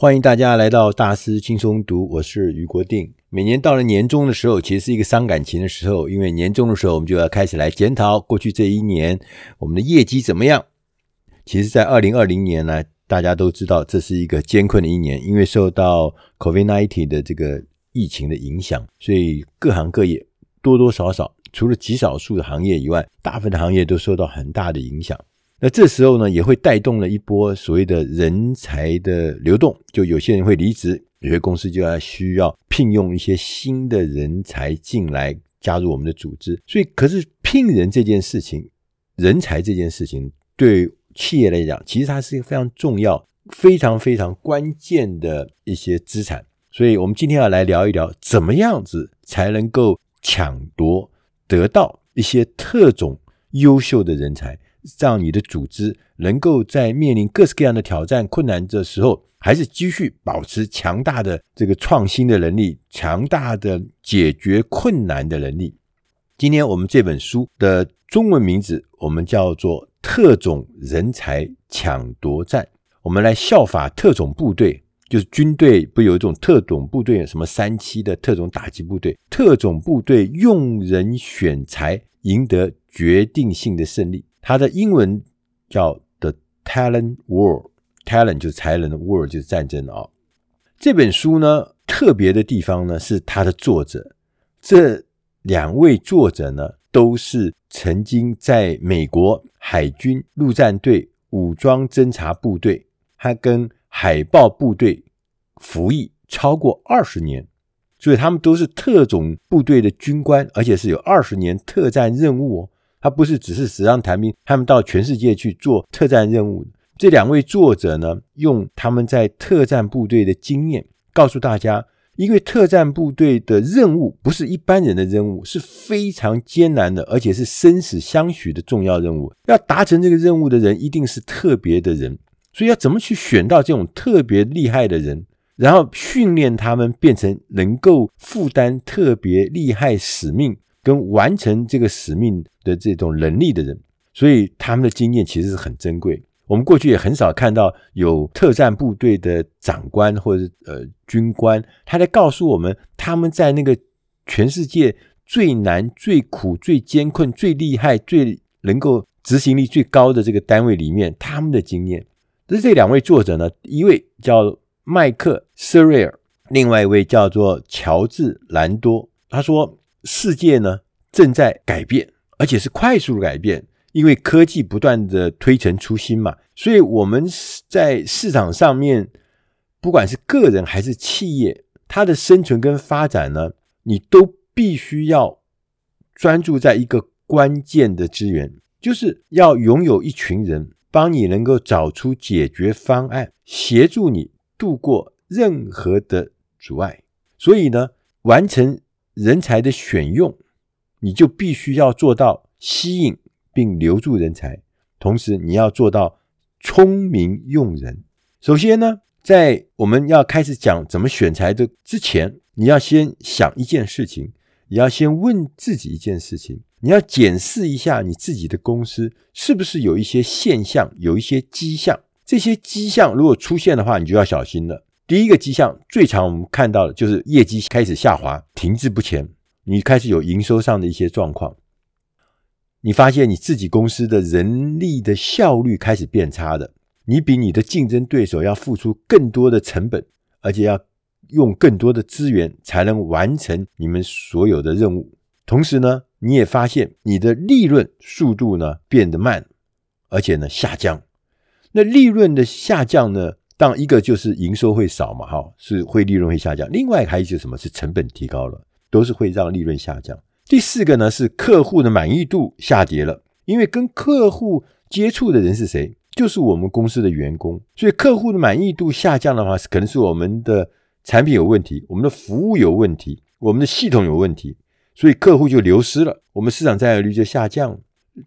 欢迎大家来到大师轻松读，我是余国定。每年到了年终的时候，其实是一个伤感情的时候，因为年终的时候，我们就要开始来检讨过去这一年我们的业绩怎么样。其实，在二零二零年呢，大家都知道这是一个艰困的一年，因为受到 COVID-19 的这个疫情的影响，所以各行各业多多少少，除了极少数的行业以外，大部分的行业都受到很大的影响。那这时候呢，也会带动了一波所谓的人才的流动，就有些人会离职，有些公司就要需要聘用一些新的人才进来加入我们的组织。所以，可是聘人这件事情，人才这件事情，对企业来讲，其实它是一个非常重要、非常非常关键的一些资产。所以我们今天要来聊一聊，怎么样子才能够抢夺得到一些特种优秀的人才。让你的组织能够在面临各式各样的挑战、困难的时候，还是继续保持强大的这个创新的能力、强大的解决困难的能力。今天我们这本书的中文名字，我们叫做《特种人才抢夺战》。我们来效法特种部队，就是军队不有一种特种部队，什么三七的特种打击部队，特种部队用人选才，赢得决定性的胜利。它的英文叫 The Talent War，Talent 就是才能，War 就是战争啊、哦。这本书呢，特别的地方呢，是它的作者，这两位作者呢，都是曾经在美国海军陆战队武装侦察部队，还跟海豹部队服役超过二十年，所以他们都是特种部队的军官，而且是有二十年特战任务哦。他不是只是纸上谈兵，他们到全世界去做特战任务。这两位作者呢，用他们在特战部队的经验，告诉大家，因为特战部队的任务不是一般人的任务，是非常艰难的，而且是生死相许的重要任务。要达成这个任务的人，一定是特别的人。所以要怎么去选到这种特别厉害的人，然后训练他们变成能够负担特别厉害使命，跟完成这个使命的这种能力的人，所以他们的经验其实是很珍贵。我们过去也很少看到有特战部队的长官或者呃军官，他在告诉我们他们在那个全世界最难、最苦、最艰困、最厉害、最能够执行力最高的这个单位里面，他们的经验。这这两位作者呢，一位叫麦克瑟瑞尔，另外一位叫做乔治兰多。他说。世界呢正在改变，而且是快速的改变，因为科技不断的推陈出新嘛，所以我们在市场上面，不管是个人还是企业，它的生存跟发展呢，你都必须要专注在一个关键的资源，就是要拥有一群人帮你能够找出解决方案，协助你度过任何的阻碍。所以呢，完成。人才的选用，你就必须要做到吸引并留住人才，同时你要做到聪明用人。首先呢，在我们要开始讲怎么选才的之前，你要先想一件事情，你要先问自己一件事情，你要检视一下你自己的公司是不是有一些现象，有一些迹象。这些迹象如果出现的话，你就要小心了。第一个迹象最常我们看到的就是业绩开始下滑，停滞不前。你开始有营收上的一些状况，你发现你自己公司的人力的效率开始变差的，你比你的竞争对手要付出更多的成本，而且要用更多的资源才能完成你们所有的任务。同时呢，你也发现你的利润速度呢变得慢，而且呢下降。那利润的下降呢？当一个就是营收会少嘛，哈，是会利润会下降。另外还有一个什么是成本提高了，都是会让利润下降。第四个呢是客户的满意度下跌了，因为跟客户接触的人是谁？就是我们公司的员工，所以客户的满意度下降的话，可能是我们的产品有问题，我们的服务有问题，我们的系统有问题，所以客户就流失了，我们市场占有率就下降。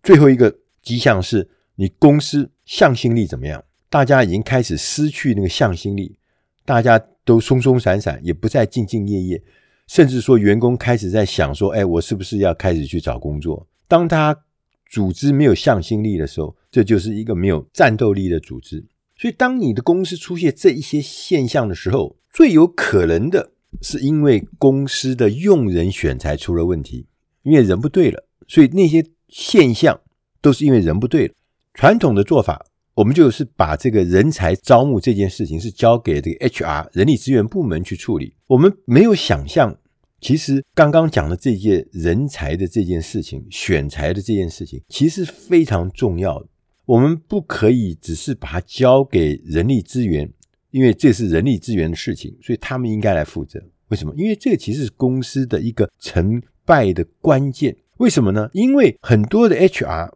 最后一个迹象是你公司向心力怎么样？大家已经开始失去那个向心力，大家都松松散散，也不再兢兢业业，甚至说员工开始在想说：“哎，我是不是要开始去找工作？”当他组织没有向心力的时候，这就是一个没有战斗力的组织。所以，当你的公司出现这一些现象的时候，最有可能的是因为公司的用人选才出了问题，因为人不对了。所以那些现象都是因为人不对了。传统的做法，我们就是把这个人才招募这件事情是交给这个 HR 人力资源部门去处理。我们没有想象，其实刚刚讲的这件人才的这件事情，选才的这件事情，其实非常重要。我们不可以只是把它交给人力资源。因为这是人力资源的事情，所以他们应该来负责。为什么？因为这个其实是公司的一个成败的关键。为什么呢？因为很多的 HR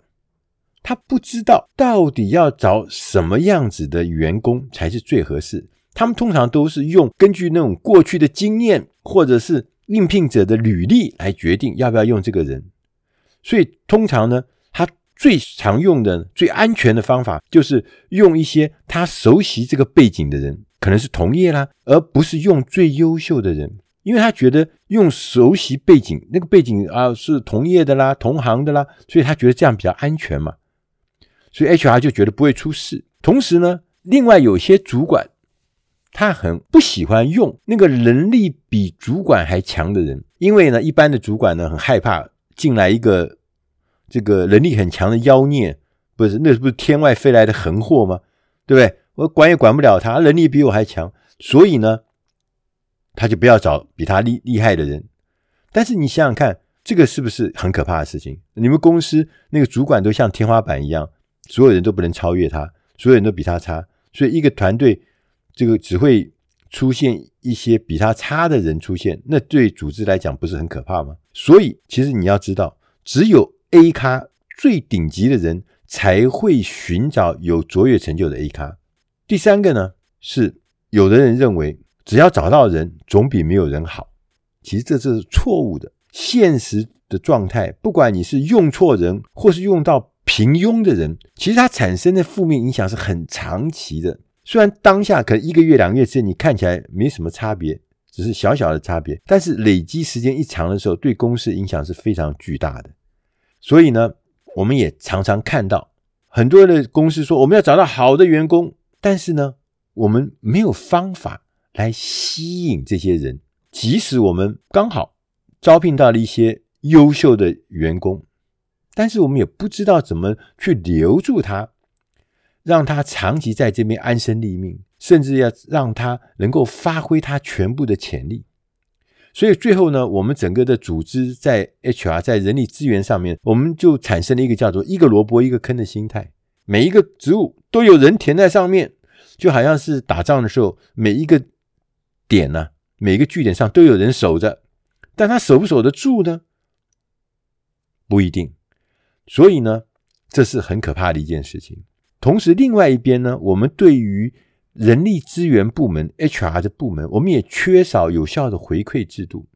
他不知道到底要找什么样子的员工才是最合适。他们通常都是用根据那种过去的经验，或者是应聘者的履历来决定要不要用这个人。所以通常呢，他。最常用的、最安全的方法，就是用一些他熟悉这个背景的人，可能是同业啦，而不是用最优秀的人，因为他觉得用熟悉背景，那个背景啊是同业的啦、同行的啦，所以他觉得这样比较安全嘛，所以 HR 就觉得不会出事。同时呢，另外有些主管，他很不喜欢用那个能力比主管还强的人，因为呢，一般的主管呢很害怕进来一个。这个能力很强的妖孽，不是，那不是天外飞来的横祸吗？对不对？我管也管不了他，能力比我还强，所以呢，他就不要找比他厉厉害的人。但是你想想看，这个是不是很可怕的事情？你们公司那个主管都像天花板一样，所有人都不能超越他，所有人都比他差，所以一个团队这个只会出现一些比他差的人出现，那对组织来讲不是很可怕吗？所以其实你要知道，只有 A 咖最顶级的人才会寻找有卓越成就的 A 咖。第三个呢，是有的人认为只要找到人总比没有人好，其实这是错误的。现实的状态，不管你是用错人或是用到平庸的人，其实他产生的负面影响是很长期的。虽然当下可能一个月两个月之内你看起来没什么差别，只是小小的差别，但是累积时间一长的时候，对公司影响是非常巨大的。所以呢，我们也常常看到很多的公司说我们要找到好的员工，但是呢，我们没有方法来吸引这些人。即使我们刚好招聘到了一些优秀的员工，但是我们也不知道怎么去留住他，让他长期在这边安身立命，甚至要让他能够发挥他全部的潜力。所以最后呢，我们整个的组织在 HR 在人力资源上面，我们就产生了一个叫做“一个萝卜一个坑”的心态。每一个职务都有人填在上面，就好像是打仗的时候，每一个点呢、每一个据点上都有人守着，但他守不守得住呢？不一定。所以呢，这是很可怕的一件事情。同时，另外一边呢，我们对于人力资源部门 HR 的部门，我们也缺少有效的回馈制度。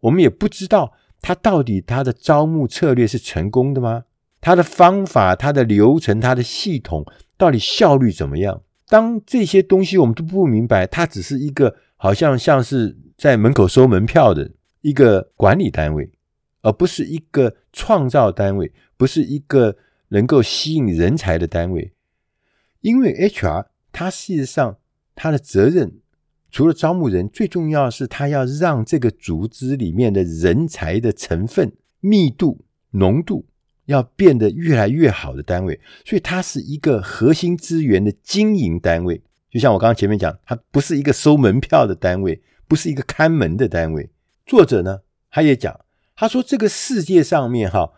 我们也不知道他到底他的招募策略是成功的吗？他的方法、他的流程、他的系统到底效率怎么样？当这些东西我们都不明白，他只是一个好像像是在门口收门票的一个管理单位，而不是一个创造单位，不是一个能够吸引人才的单位，因为 HR。它事实上，它的责任除了招募人，最重要的是它要让这个组织里面的人才的成分密度、浓度要变得越来越好的单位。所以，它是一个核心资源的经营单位。就像我刚刚前面讲，它不是一个收门票的单位，不是一个看门的单位。作者呢，他也讲，他说这个世界上面哈，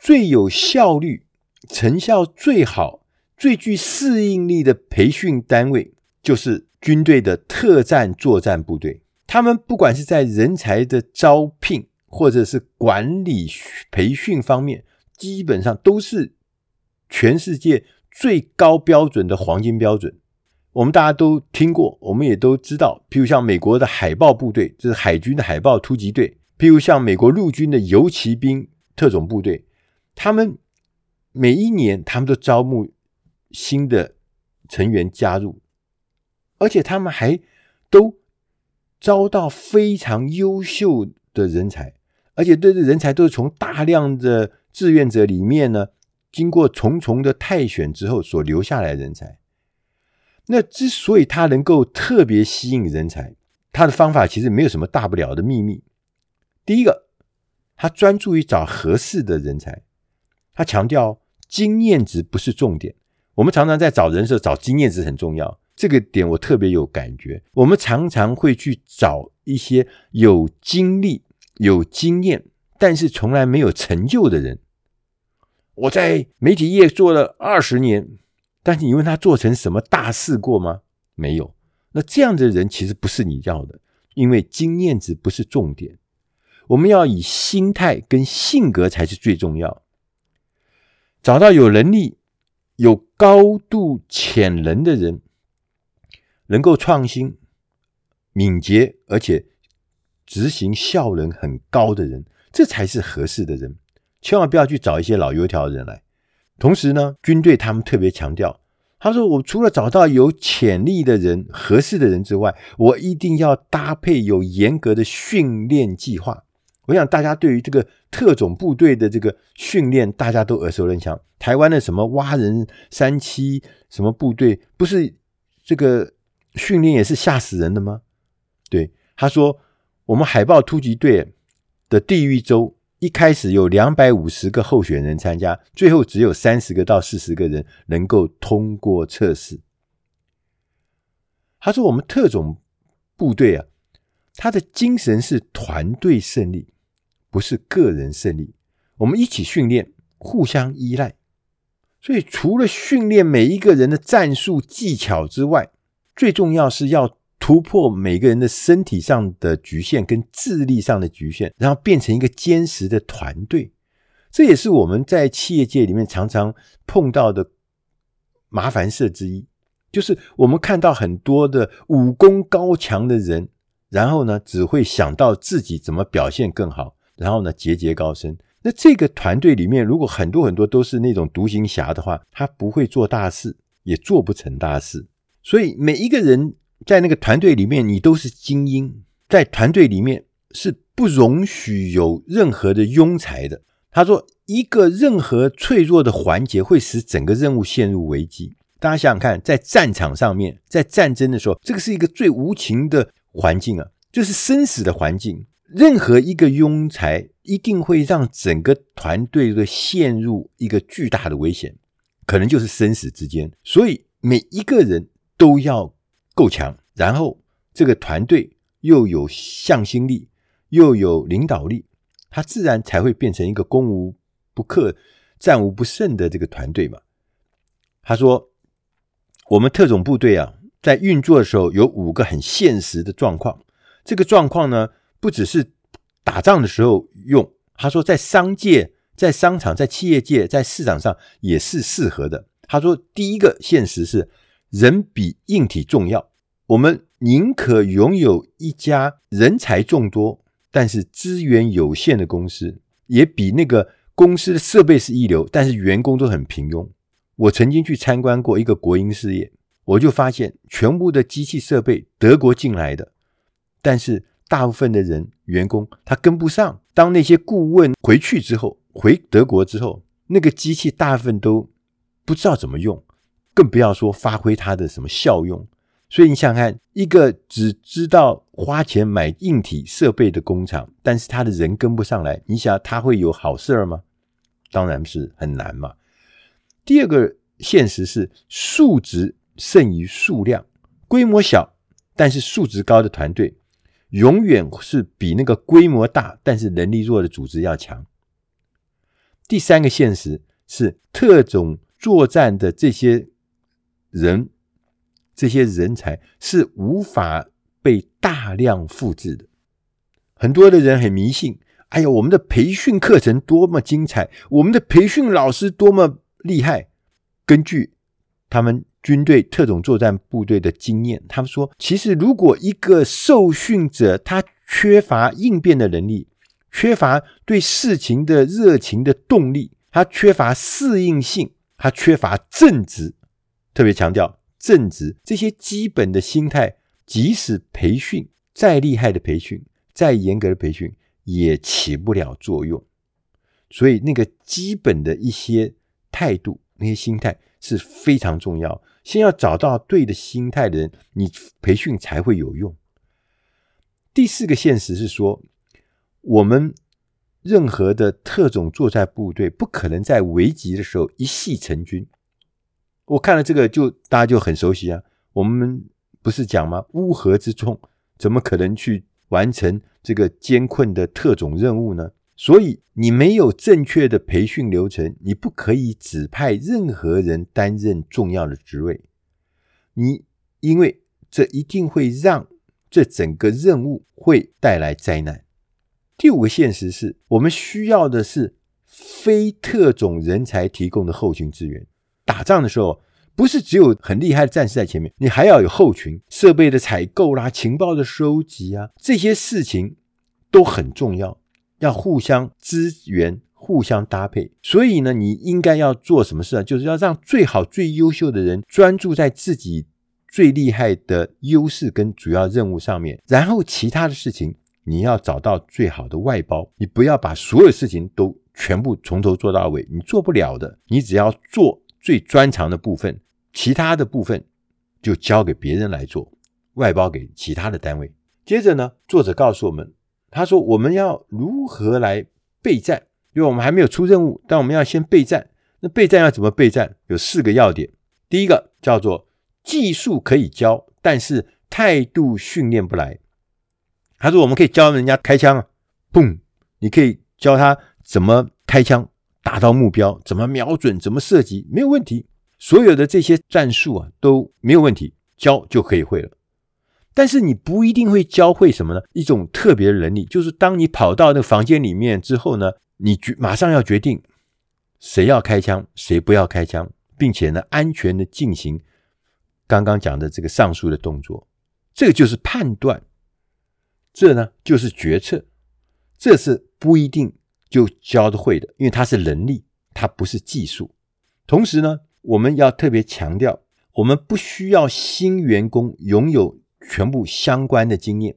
最有效率、成效最好。最具适应力的培训单位就是军队的特战作战部队。他们不管是在人才的招聘，或者是管理培训方面，基本上都是全世界最高标准的黄金标准。我们大家都听过，我们也都知道。譬如像美国的海豹部队，这是海军的海豹突击队；譬如像美国陆军的游骑兵特种部队，他们每一年他们都招募。新的成员加入，而且他们还都招到非常优秀的人才，而且这人才都是从大量的志愿者里面呢，经过重重的汰选之后所留下来的人才。那之所以他能够特别吸引人才，他的方法其实没有什么大不了的秘密。第一个，他专注于找合适的人才，他强调经验值不是重点。我们常常在找人的时候找经验值很重要，这个点我特别有感觉。我们常常会去找一些有经历、有经验，但是从来没有成就的人。我在媒体业做了二十年。但是你问他做成什么大事过吗？没有。那这样的人其实不是你要的，因为经验值不是重点。我们要以心态跟性格才是最重要。找到有能力、有高度潜能的人，能够创新、敏捷，而且执行效能很高的人，这才是合适的人。千万不要去找一些老油条的人来。同时呢，军队他们特别强调，他说：“我除了找到有潜力的人、合适的人之外，我一定要搭配有严格的训练计划。”我想大家对于这个特种部队的这个训练，大家都耳熟能详。台湾的什么蛙人三七什么部队，不是这个训练也是吓死人的吗？对，他说：“我们海豹突击队的地狱周。”一开始有两百五十个候选人参加，最后只有三十个到四十个人能够通过测试。他说：“我们特种部队啊，他的精神是团队胜利，不是个人胜利。我们一起训练，互相依赖。所以，除了训练每一个人的战术技巧之外，最重要是要。”突破每个人的身体上的局限跟智力上的局限，然后变成一个坚实的团队。这也是我们在企业界里面常常碰到的麻烦事之一，就是我们看到很多的武功高强的人，然后呢，只会想到自己怎么表现更好，然后呢，节节高升。那这个团队里面，如果很多很多都是那种独行侠的话，他不会做大事，也做不成大事。所以每一个人。在那个团队里面，你都是精英。在团队里面是不容许有任何的庸才的。他说，一个任何脆弱的环节会使整个任务陷入危机。大家想想看，在战场上面，在战争的时候，这个是一个最无情的环境啊，就是生死的环境。任何一个庸才一定会让整个团队的陷入一个巨大的危险，可能就是生死之间。所以每一个人都要。够强，然后这个团队又有向心力，又有领导力，他自然才会变成一个攻无不克、战无不胜的这个团队嘛。他说：“我们特种部队啊，在运作的时候有五个很现实的状况。这个状况呢，不只是打仗的时候用。他说，在商界、在商场、在企业界、在市场上也是适合的。他说，第一个现实是。”人比硬体重要，我们宁可拥有一家人才众多但是资源有限的公司，也比那个公司的设备是一流，但是员工都很平庸。我曾经去参观过一个国营事业，我就发现全部的机器设备德国进来的，但是大部分的人员工他跟不上。当那些顾问回去之后，回德国之后，那个机器大部分都不知道怎么用。更不要说发挥它的什么效用，所以你想看一个只知道花钱买硬体设备的工厂，但是他的人跟不上来，你想他会有好事儿吗？当然是很难嘛。第二个现实是数值胜于数量，规模小但是数值高的团队，永远是比那个规模大但是能力弱的组织要强。第三个现实是特种作战的这些。人这些人才是无法被大量复制的。很多的人很迷信，哎呀，我们的培训课程多么精彩，我们的培训老师多么厉害。根据他们军队特种作战部队的经验，他们说，其实如果一个受训者他缺乏应变的能力，缺乏对事情的热情的动力，他缺乏适应性，他缺乏正直。特别强调正直这些基本的心态，即使培训再厉害的培训、再严格的培训，也起不了作用。所以，那个基本的一些态度、那些心态是非常重要。先要找到对的心态的人，你培训才会有用。第四个现实是说，我们任何的特种作战部队不可能在危急的时候一夕成军。我看了这个就大家就很熟悉啊，我们不是讲吗？乌合之众怎么可能去完成这个艰困的特种任务呢？所以你没有正确的培训流程，你不可以指派任何人担任重要的职位。你因为这一定会让这整个任务会带来灾难。第五个现实是我们需要的是非特种人才提供的后勤资源。打仗的时候，不是只有很厉害的战士在前面，你还要有后勤设备的采购啦、情报的收集啊，这些事情都很重要。要互相支援，互相搭配。所以呢，你应该要做什么事啊？就是要让最好、最优秀的人专注在自己最厉害的优势跟主要任务上面，然后其他的事情你要找到最好的外包。你不要把所有事情都全部从头做到尾，你做不了的。你只要做最专长的部分，其他的部分就交给别人来做，外包给其他的单位。接着呢，作者告诉我们。他说：“我们要如何来备战？因为我们还没有出任务，但我们要先备战。那备战要怎么备战？有四个要点。第一个叫做技术可以教，但是态度训练不来。他说我们可以教人家开枪啊，砰！你可以教他怎么开枪，达到目标，怎么瞄准，怎么射击，没有问题。所有的这些战术啊都没有问题，教就可以会了。”但是你不一定会教会什么呢？一种特别的能力，就是当你跑到那个房间里面之后呢，你决马上要决定谁要开枪，谁不要开枪，并且呢，安全的进行刚刚讲的这个上述的动作。这个就是判断，这呢就是决策，这是不一定就教得会的，因为它是能力，它不是技术。同时呢，我们要特别强调，我们不需要新员工拥有。全部相关的经验，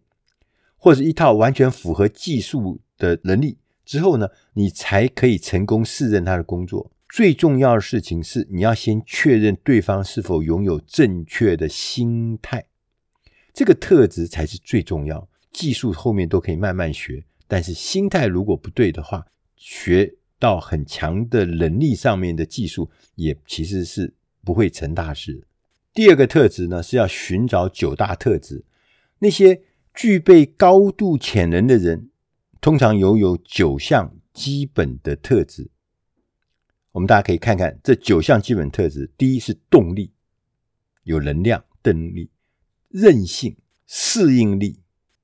或者一套完全符合技术的能力之后呢，你才可以成功胜任他的工作。最重要的事情是，你要先确认对方是否拥有正确的心态，这个特质才是最重要。技术后面都可以慢慢学，但是心态如果不对的话，学到很强的能力上面的技术，也其实是不会成大事。第二个特质呢，是要寻找九大特质。那些具备高度潜能的人，通常拥有九项基本的特质。我们大家可以看看这九项基本特质：第一是动力，有能量、动力；韧性、适应力、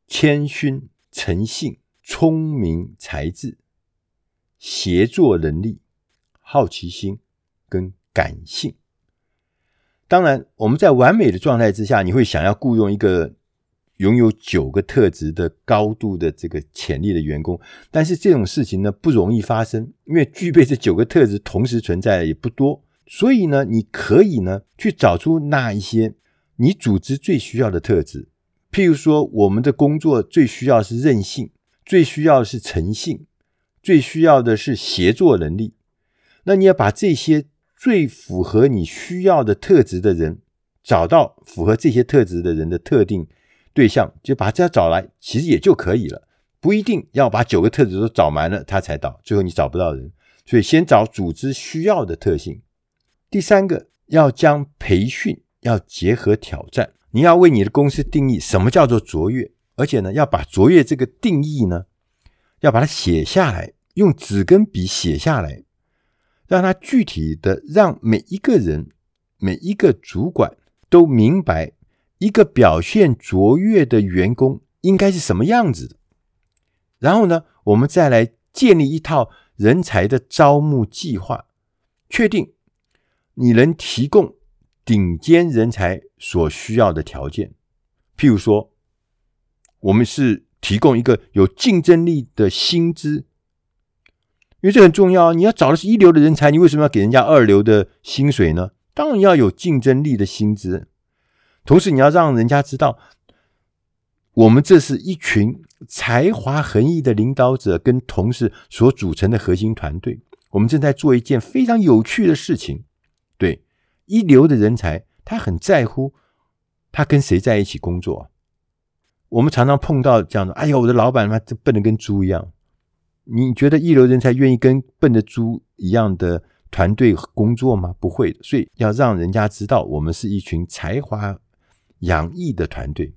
谦逊、诚信、聪明、才智、协作能力、好奇心跟感性。当然，我们在完美的状态之下，你会想要雇佣一个拥有九个特质的高度的这个潜力的员工，但是这种事情呢，不容易发生，因为具备这九个特质同时存在的也不多。所以呢，你可以呢去找出那一些你组织最需要的特质。譬如说，我们的工作最需要是韧性，最需要是诚信，最需要的是协作能力。那你要把这些。最符合你需要的特质的人，找到符合这些特质的人的特定对象，就把这找来，其实也就可以了，不一定要把九个特质都找满了他才到，最后你找不到人。所以先找组织需要的特性。第三个，要将培训要结合挑战，你要为你的公司定义什么叫做卓越，而且呢，要把卓越这个定义呢，要把它写下来，用纸跟笔写下来。让他具体的让每一个人、每一个主管都明白，一个表现卓越的员工应该是什么样子的。然后呢，我们再来建立一套人才的招募计划，确定你能提供顶尖人才所需要的条件。譬如说，我们是提供一个有竞争力的薪资。因为这很重要，你要找的是一流的人才，你为什么要给人家二流的薪水呢？当然要有竞争力的薪资，同时你要让人家知道，我们这是一群才华横溢的领导者跟同事所组成的核心团队，我们正在做一件非常有趣的事情。对，一流的人才，他很在乎他跟谁在一起工作。我们常常碰到这样的，哎呀，我的老板他妈这笨得跟猪一样。你觉得一流人才愿意跟笨的猪一样的团队工作吗？不会的。所以要让人家知道，我们是一群才华洋溢的团队。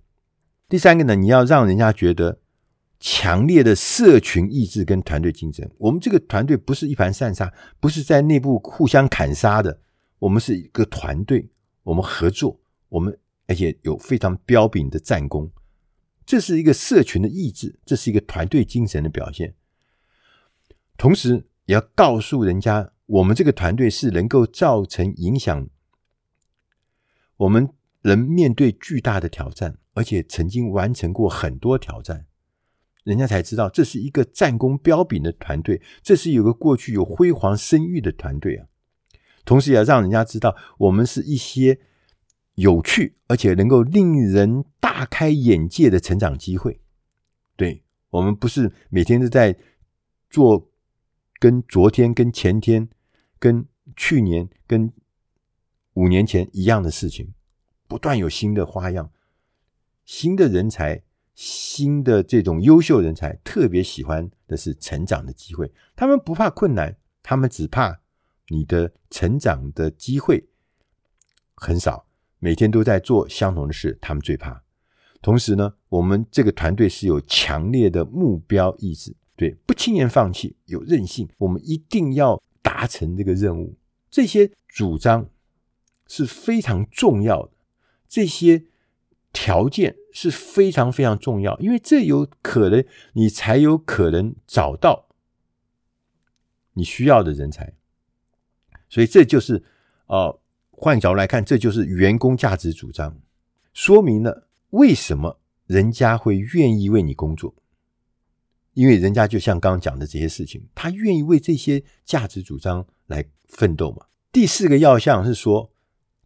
第三个呢，你要让人家觉得强烈的社群意志跟团队竞争。我们这个团队不是一盘散沙，不是在内部互相砍杀的，我们是一个团队，我们合作，我们而且有非常彪炳的战功。这是一个社群的意志，这是一个团队精神的表现。同时，也要告诉人家，我们这个团队是能够造成影响，我们能面对巨大的挑战，而且曾经完成过很多挑战，人家才知道这是一个战功彪炳的团队，这是有个过去有辉煌声誉的团队啊。同时，也要让人家知道，我们是一些。有趣而且能够令人大开眼界的成长机会。对，我们不是每天都在做跟昨天、跟前天、跟去年、跟五年前一样的事情，不断有新的花样。新的人才，新的这种优秀人才，特别喜欢的是成长的机会。他们不怕困难，他们只怕你的成长的机会很少。每天都在做相同的事，他们最怕。同时呢，我们这个团队是有强烈的目标意志，对，不轻言放弃，有韧性。我们一定要达成这个任务。这些主张是非常重要的，这些条件是非常非常重要，因为这有可能你才有可能找到你需要的人才。所以这就是哦。换角度来看，这就是员工价值主张，说明了为什么人家会愿意为你工作。因为人家就像刚刚讲的这些事情，他愿意为这些价值主张来奋斗嘛。第四个要项是说，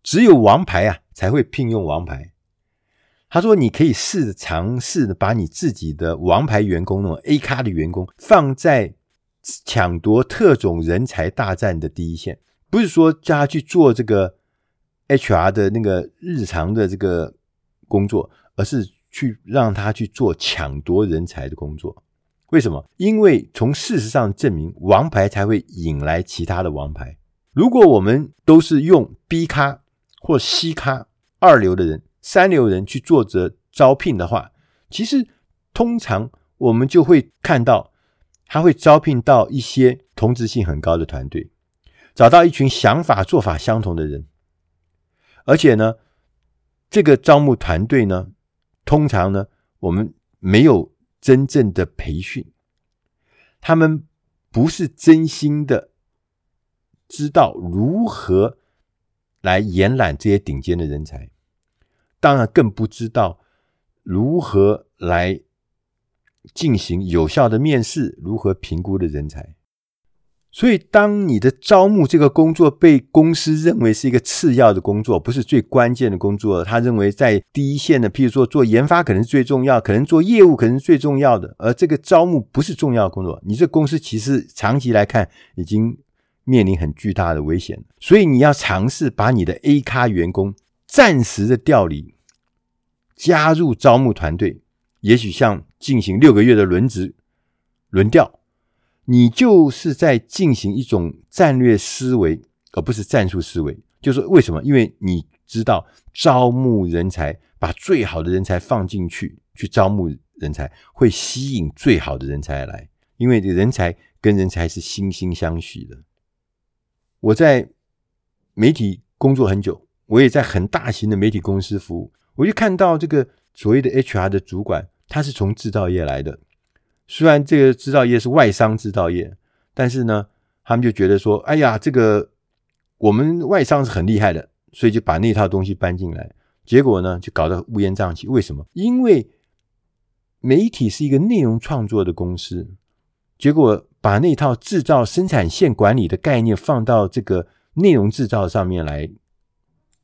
只有王牌啊才会聘用王牌。他说，你可以试尝试的把你自己的王牌员工，那种 A 咖的员工，放在抢夺特种人才大战的第一线，不是说叫他去做这个。HR 的那个日常的这个工作，而是去让他去做抢夺人才的工作。为什么？因为从事实上证明，王牌才会引来其他的王牌。如果我们都是用 B 咖或 C 咖二流的人、三流人去做着招聘的话，其实通常我们就会看到，他会招聘到一些同质性很高的团队，找到一群想法做法相同的人。而且呢，这个招募团队呢，通常呢，我们没有真正的培训，他们不是真心的知道如何来延揽这些顶尖的人才，当然更不知道如何来进行有效的面试，如何评估的人才。所以，当你的招募这个工作被公司认为是一个次要的工作，不是最关键的工作，他认为在第一线的，譬如说做研发可能是最重要，可能做业务可能是最重要的，而这个招募不是重要的工作，你这公司其实长期来看已经面临很巨大的危险。所以，你要尝试把你的 A 咖员工暂时的调离，加入招募团队，也许像进行六个月的轮值轮调。你就是在进行一种战略思维，而不是战术思维。就是为什么？因为你知道招募人才，把最好的人才放进去，去招募人才，会吸引最好的人才来。因为人才跟人才是惺惺相惜的。我在媒体工作很久，我也在很大型的媒体公司服务，我就看到这个所谓的 HR 的主管，他是从制造业来的。虽然这个制造业是外商制造业，但是呢，他们就觉得说：“哎呀，这个我们外商是很厉害的，所以就把那套东西搬进来。结果呢，就搞得乌烟瘴气。为什么？因为媒体是一个内容创作的公司，结果把那套制造生产线管理的概念放到这个内容制造上面来，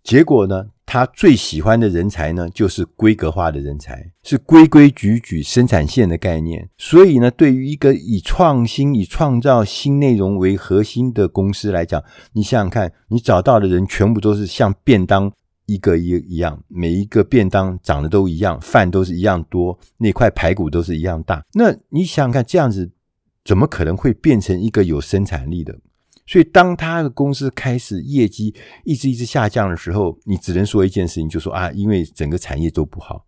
结果呢？”他最喜欢的人才呢，就是规格化的人才，是规规矩矩生产线的概念。所以呢，对于一个以创新、以创造新内容为核心的公司来讲，你想想看，你找到的人全部都是像便当一个一一样，每一个便当长得都一样，饭都是一样多，那块排骨都是一样大。那你想想看，这样子怎么可能会变成一个有生产力的？所以，当他的公司开始业绩一直一直下降的时候，你只能说一件事情，就说啊，因为整个产业都不好。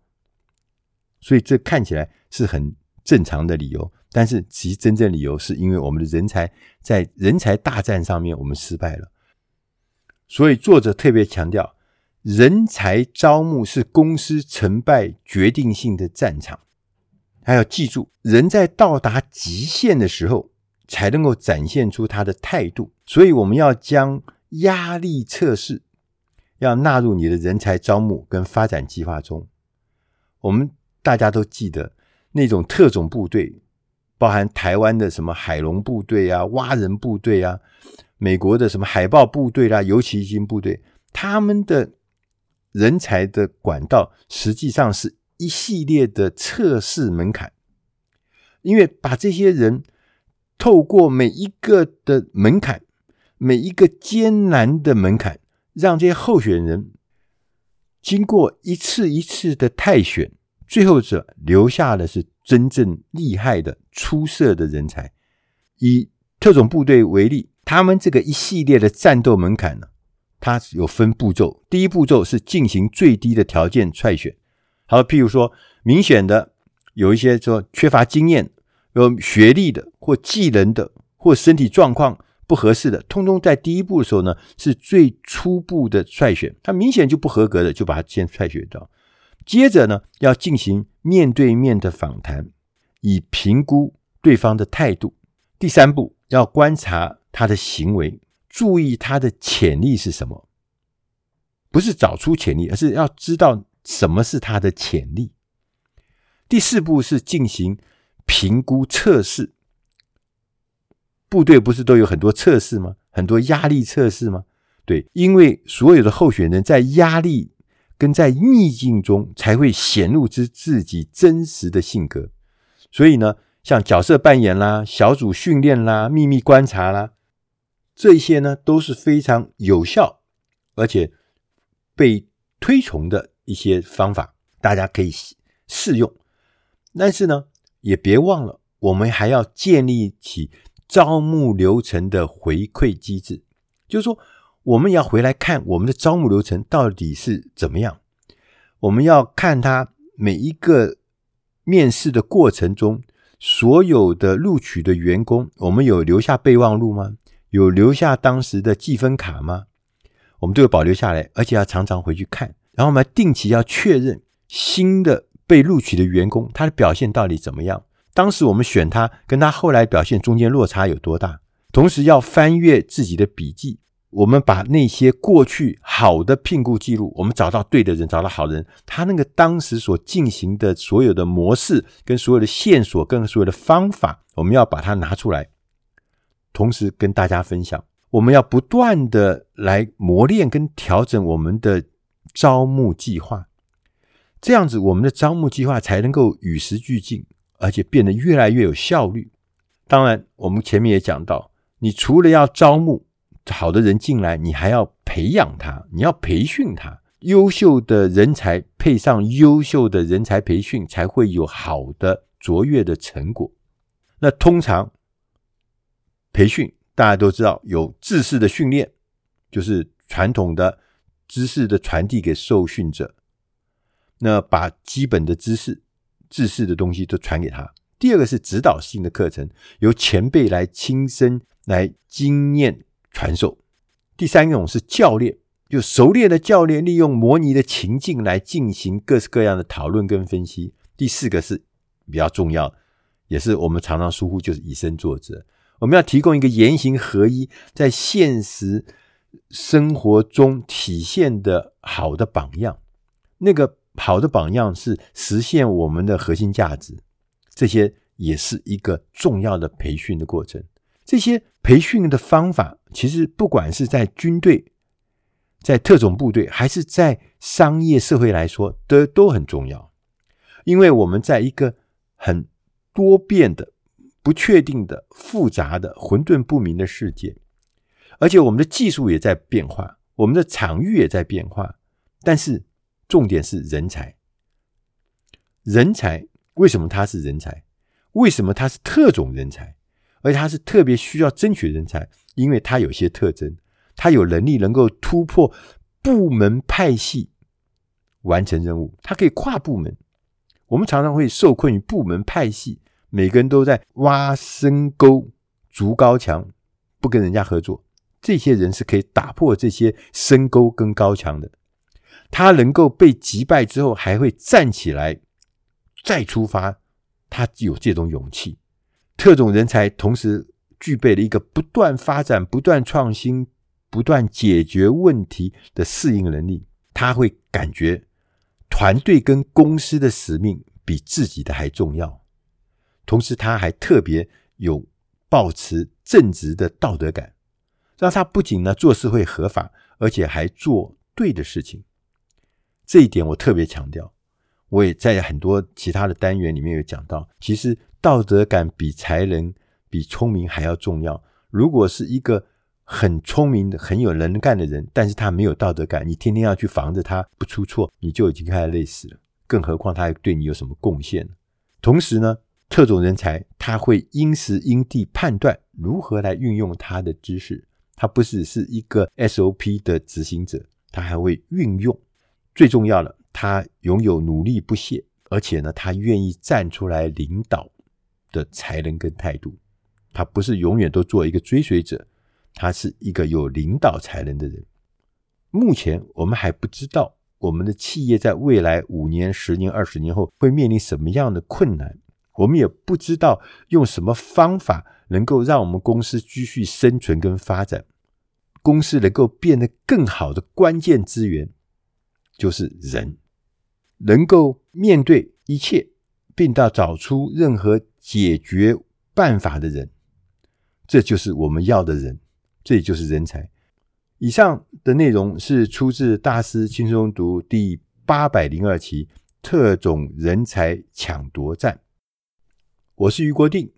所以，这看起来是很正常的理由，但是其实真正理由是因为我们的人才在人才大战上面我们失败了。所以，作者特别强调，人才招募是公司成败决定性的战场。还要记住，人在到达极限的时候，才能够展现出他的态度，所以我们要将压力测试要纳入你的人才招募跟发展计划中。我们大家都记得那种特种部队，包含台湾的什么海龙部队啊、蛙人部队啊，美国的什么海豹部队啦、啊、游骑兵部队，他们的人才的管道实际上是一系列的测试门槛，因为把这些人。透过每一个的门槛，每一个艰难的门槛，让这些候选人经过一次一次的汰选，最后者留下的是真正厉害的、出色的人才。以特种部队为例，他们这个一系列的战斗门槛呢，它有分步骤。第一步骤是进行最低的条件筛选，好，譬如说明显的有一些说缺乏经验。有学历的或技能的或身体状况不合适的，通通在第一步的时候呢，是最初步的筛选，他明显就不合格的，就把他先筛选掉。接着呢，要进行面对面的访谈，以评估对方的态度。第三步要观察他的行为，注意他的潜力是什么，不是找出潜力，而是要知道什么是他的潜力。第四步是进行。评估测试，部队不是都有很多测试吗？很多压力测试吗？对，因为所有的候选人在压力跟在逆境中才会显露出自己真实的性格。所以呢，像角色扮演啦、小组训练啦、秘密观察啦，这些呢都是非常有效而且被推崇的一些方法，大家可以试用。但是呢，也别忘了，我们还要建立起招募流程的回馈机制，就是说，我们要回来看我们的招募流程到底是怎么样。我们要看他每一个面试的过程中，所有的录取的员工，我们有留下备忘录吗？有留下当时的记分卡吗？我们都有保留下来，而且要常常回去看，然后我们定期要确认新的。被录取的员工，他的表现到底怎么样？当时我们选他，跟他后来表现中间落差有多大？同时要翻阅自己的笔记，我们把那些过去好的聘雇记录，我们找到对的人，找到好人，他那个当时所进行的所有的模式、跟所有的线索、跟所有的方法，我们要把它拿出来，同时跟大家分享。我们要不断的来磨练跟调整我们的招募计划。这样子，我们的招募计划才能够与时俱进，而且变得越来越有效率。当然，我们前面也讲到，你除了要招募好的人进来，你还要培养他，你要培训他。优秀的人才配上优秀的人才培训，才会有好的卓越的成果。那通常培训大家都知道，有知识的训练，就是传统的知识的传递给受训者。那把基本的知识、知识的东西都传给他。第二个是指导性的课程，由前辈来亲身来经验传授。第三种是教练，就熟练的教练利用模拟的情境来进行各式各样的讨论跟分析。第四个是比较重要，也是我们常常疏忽，就是以身作则。我们要提供一个言行合一，在现实生活中体现的好的榜样。那个。好的榜样是实现我们的核心价值，这些也是一个重要的培训的过程。这些培训的方法，其实不管是在军队、在特种部队，还是在商业社会来说，都都很重要。因为我们在一个很多变的、不确定的、复杂的、混沌不明的世界，而且我们的技术也在变化，我们的场域也在变化。但是重点是人才。人才为什么他是人才？为什么他是特种人才？而他是特别需要争取人才，因为他有些特征，他有能力能够突破部门派系，完成任务。他可以跨部门。我们常常会受困于部门派系，每个人都在挖深沟、筑高墙，不跟人家合作。这些人是可以打破这些深沟跟高墙的。他能够被击败之后，还会站起来再出发。他有这种勇气。特种人才同时具备了一个不断发展、不断创新、不断解决问题的适应能力。他会感觉团队跟公司的使命比自己的还重要。同时，他还特别有抱持正直的道德感。让他不仅呢做事会合法，而且还做对的事情。这一点我特别强调。我也在很多其他的单元里面有讲到，其实道德感比才能、比聪明还要重要。如果是一个很聪明的、很有能干的人，但是他没有道德感，你天天要去防着他不出错，你就已经开始累死了。更何况他还对你有什么贡献？同时呢，特种人才他会因时因地判断如何来运用他的知识。他不只是一个 SOP 的执行者，他还会运用。最重要的，他拥有努力不懈，而且呢，他愿意站出来领导的才能跟态度。他不是永远都做一个追随者，他是一个有领导才能的人。目前我们还不知道我们的企业在未来五年、十年、二十年后会面临什么样的困难，我们也不知道用什么方法。能够让我们公司继续生存跟发展，公司能够变得更好的关键资源就是人，能够面对一切，并到找出任何解决办法的人，这就是我们要的人，这也就是人才。以上的内容是出自《大师轻松读》第八百零二期《特种人才抢夺战》，我是余国定。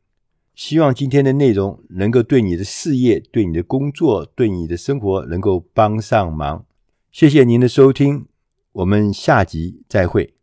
希望今天的内容能够对你的事业、对你的工作、对你的生活能够帮上忙。谢谢您的收听，我们下集再会。